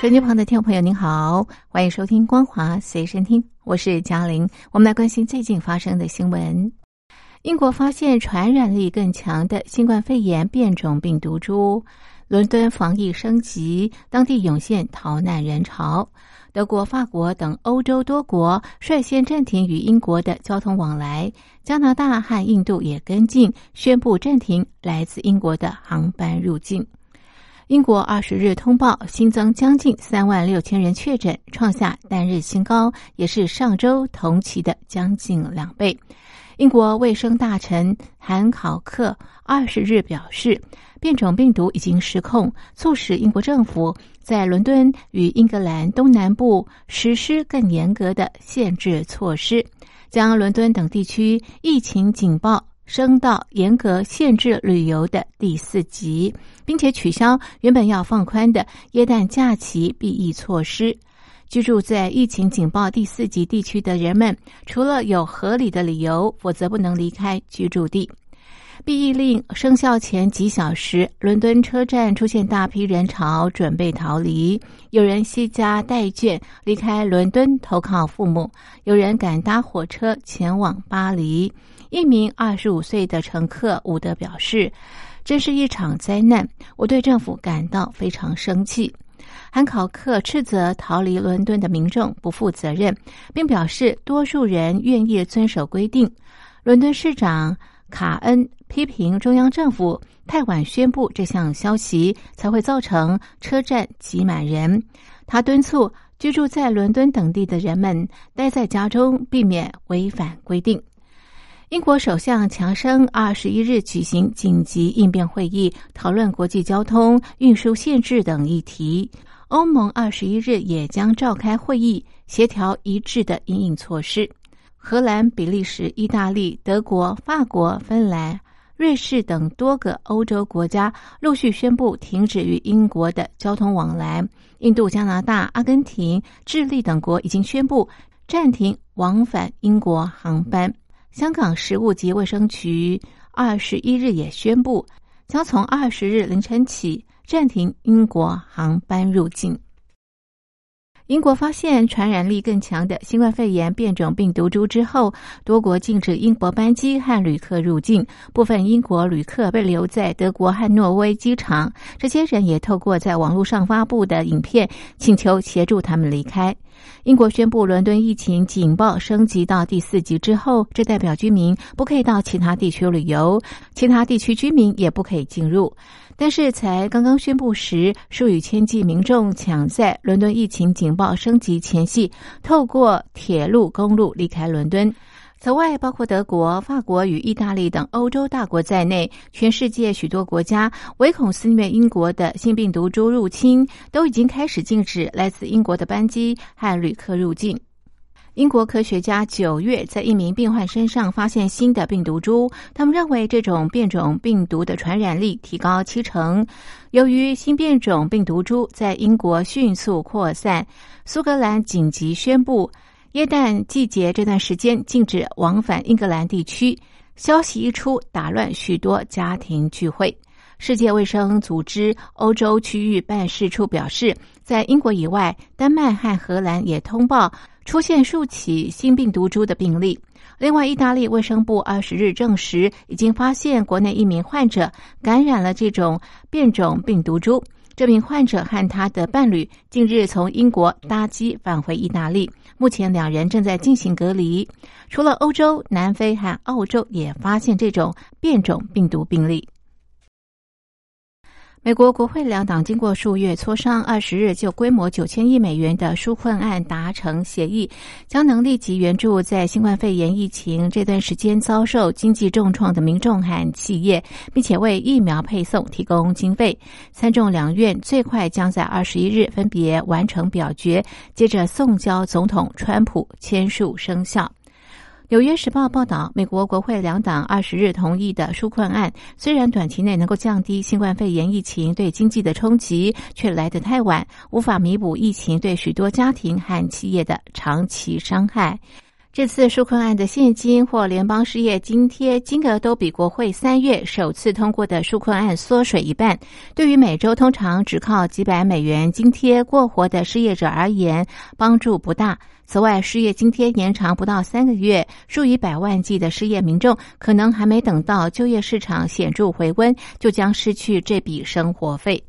手机旁的听众朋友，您好，欢迎收听《光华随身听》，我是嘉玲。我们来关心最近发生的新闻。英国发现传染力更强的新冠肺炎变种病毒株，伦敦防疫升级，当地涌现逃难人潮。德国、法国等欧洲多国率先暂停与英国的交通往来，加拿大和印度也跟进，宣布暂停来自英国的航班入境。英国二十日通报新增将近三万六千人确诊，创下单日新高，也是上周同期的将近两倍。英国卫生大臣韩考克二十日表示，变种病毒已经失控，促使英国政府在伦敦与英格兰东南部实施更严格的限制措施，将伦敦等地区疫情警报。升到严格限制旅游的第四级，并且取消原本要放宽的耶诞假期避疫措施。居住在疫情警报第四级地区的人们，除了有合理的理由，否则不能离开居住地。避疫令生效前几小时，伦敦车站出现大批人潮，准备逃离。有人携家带眷离开伦敦投靠父母，有人赶搭火车前往巴黎。一名二十五岁的乘客伍德表示：“这是一场灾难，我对政府感到非常生气。”韩考克斥责逃离伦敦的民众不负责任，并表示多数人愿意遵守规定。伦敦市长卡恩批评中央政府太晚宣布这项消息，才会造成车站挤满人。他敦促居住在伦敦等地的人们待在家中，避免违反规定。英国首相强生二十一日举行紧急应变会议，讨论国际交通运输限制等议题。欧盟二十一日也将召开会议，协调一致的应应措施。荷兰、比利时、意大利、德国、法国、芬兰、瑞士等多个欧洲国家陆续宣布停止与英国的交通往来。印度、加拿大、阿根廷、智利等国已经宣布暂停往返英国航班。香港食物及卫生局二十一日也宣布，将从二十日凌晨起暂停英国航班入境。英国发现传染力更强的新冠肺炎变种病毒株之后，多国禁止英国班机和旅客入境，部分英国旅客被留在德国和挪威机场。这些人也透过在网络上发布的影片，请求协助他们离开。英国宣布伦敦疫情警报升级到第四级之后，这代表居民不可以到其他地区旅游，其他地区居民也不可以进入。但是，才刚刚宣布时，数以千计民众抢在伦敦疫情警报升级前夕，透过铁路、公路离开伦敦。此外，包括德国、法国与意大利等欧洲大国在内，全世界许多国家唯恐肆虐英国的新病毒株入侵，都已经开始禁止来自英国的班机和旅客入境。英国科学家九月在一名病患身上发现新的病毒株，他们认为这种变种病毒的传染力提高七成。由于新变种病毒株在英国迅速扩散，苏格兰紧急宣布耶诞季节这段时间禁止往返英格兰地区。消息一出，打乱许多家庭聚会。世界卫生组织欧洲区域办事处表示，在英国以外，丹麦和荷兰也通报出现数起新病毒株的病例。另外，意大利卫生部二十日证实，已经发现国内一名患者感染了这种变种病毒株。这名患者和他的伴侣近日从英国搭机返回意大利，目前两人正在进行隔离。除了欧洲，南非和澳洲也发现这种变种病毒病例。美国国会两党经过数月磋商，二十日就规模九千亿美元的纾困案达成协议，将能立即援助在新冠肺炎疫情这段时间遭受经济重创的民众和企业，并且为疫苗配送提供经费。参众两院最快将在二十一日分别完成表决，接着送交总统川普签署生效。纽约时报报道，美国国会两党二十日同意的纾困案，虽然短期内能够降低新冠肺炎疫情对经济的冲击，却来得太晚，无法弥补疫情对许多家庭和企业的长期伤害。这次纾困案的现金或联邦失业津贴金额都比国会三月首次通过的纾困案缩水一半。对于每周通常只靠几百美元津贴过活的失业者而言，帮助不大。此外，失业津贴延长不到三个月，数以百万计的失业民众可能还没等到就业市场显著回温，就将失去这笔生活费。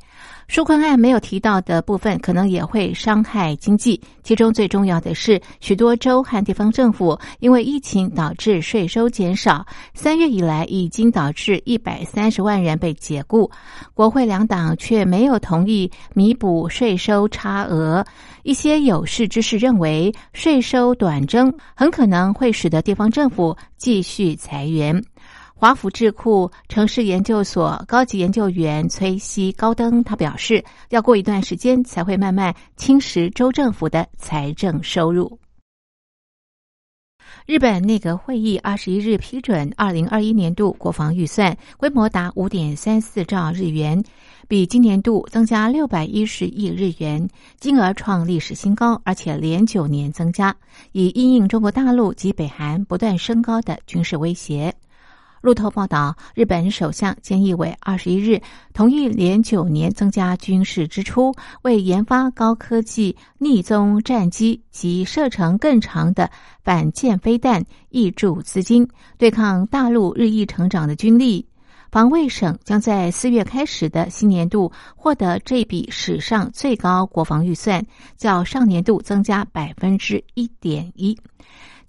纾困案没有提到的部分，可能也会伤害经济。其中最重要的是，许多州和地方政府因为疫情导致税收减少，三月以来已经导致一百三十万人被解雇。国会两党却没有同意弥补税收差额。一些有识之士认为，税收短征很可能会使得地方政府继续裁员。华府智库城市研究所高级研究员崔西高登，他表示，要过一段时间才会慢慢侵蚀州政府的财政收入。日本内阁会议二十一日批准二零二一年度国防预算，规模达五点三四兆日元，比今年度增加六百一十亿日元，金额创历史新高，而且连九年增加，以应应中国大陆及北韩不断升高的军事威胁。路透报道，日本首相菅义伟二十一日同意连九年增加军事支出，为研发高科技逆踪战机及射程更长的反舰飞弹挹注资金，对抗大陆日益成长的军力。防卫省将在四月开始的新年度获得这笔史上最高国防预算，较上年度增加百分之一点一。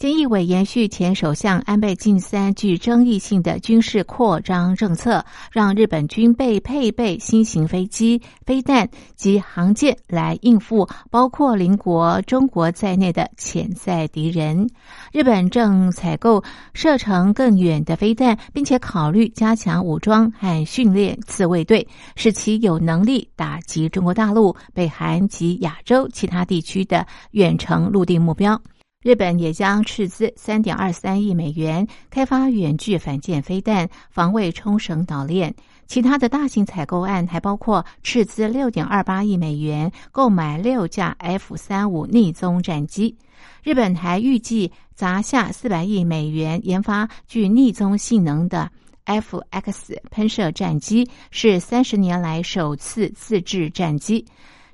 菅义伟延续前首相安倍晋三具争议性的军事扩张政策，让日本军备配备新型飞机、飞弹及航舰来应付包括邻国中国在内的潜在敌人。日本正采购射程更远的飞弹，并且考虑加强武装和训练自卫队，使其有能力打击中国大陆、北韩及亚洲其他地区的远程陆地目标。日本也将斥资三点二三亿美元开发远距反舰飞弹、防卫冲绳岛链。其他的大型采购案还包括斥资六点二八亿美元购买六架 F 三五逆踪战机。日本还预计砸下四百亿美元研发具逆踪性能的 F X 喷射战机，是三十年来首次自制战机。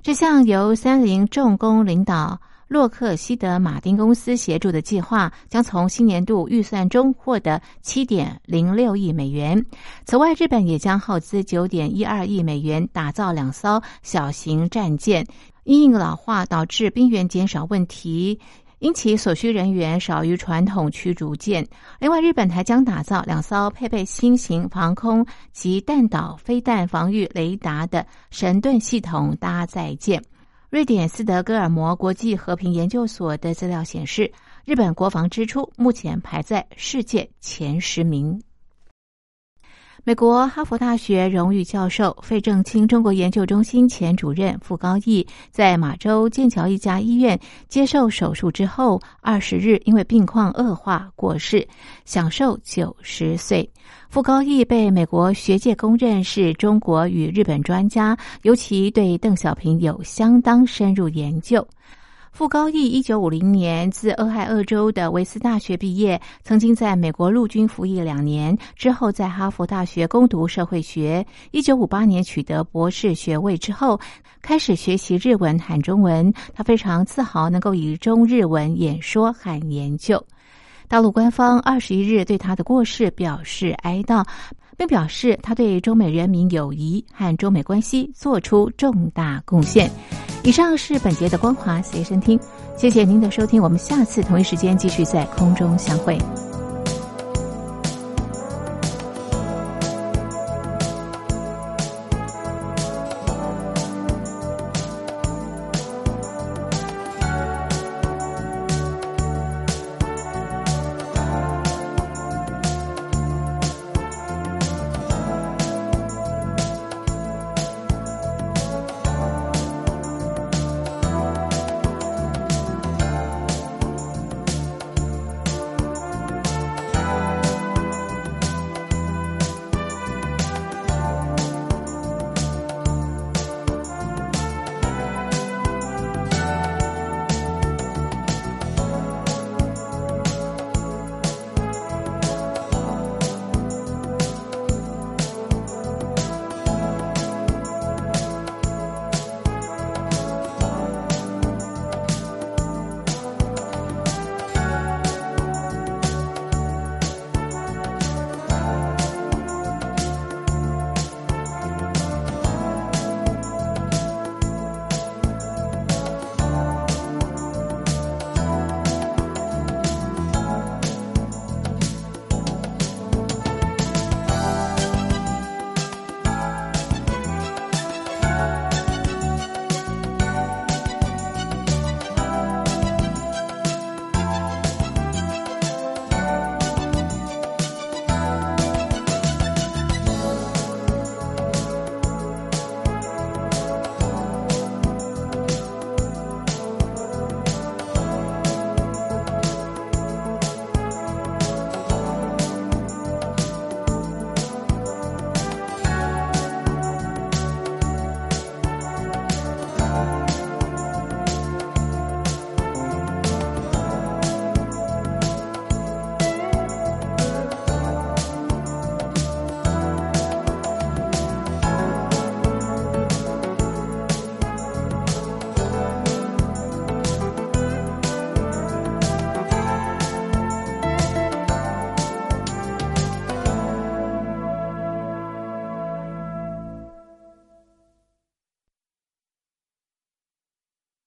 这项由三菱重工领导。洛克希德马丁公司协助的计划将从新年度预算中获得七点零六亿美元。此外，日本也将耗资九点一二亿美元打造两艘小型战舰。因应老化导致兵员减少问题，因其所需人员少于传统驱逐舰。另外，日本还将打造两艘配备新型防空及弹道飞弹防御雷达的神盾系统搭载舰。瑞典斯德哥尔摩国际和平研究所的资料显示，日本国防支出目前排在世界前十名。美国哈佛大学荣誉教授费正清中国研究中心前主任傅高义在马州剑桥一家医院接受手术之后，二十日因为病况恶化过世，享受九十岁。傅高义被美国学界公认是中国与日本专家，尤其对邓小平有相当深入研究。傅高义一九五零年自俄亥俄州的维斯大学毕业，曾经在美国陆军服役两年，之后在哈佛大学攻读社会学。一九五八年取得博士学位之后，开始学习日文和中文。他非常自豪能够以中日文演说和研究。大陆官方二十一日对他的过世表示哀悼，并表示他对中美人民友谊和中美关系做出重大贡献。以上是本节的光华随身听，谢谢您的收听，我们下次同一时间继续在空中相会。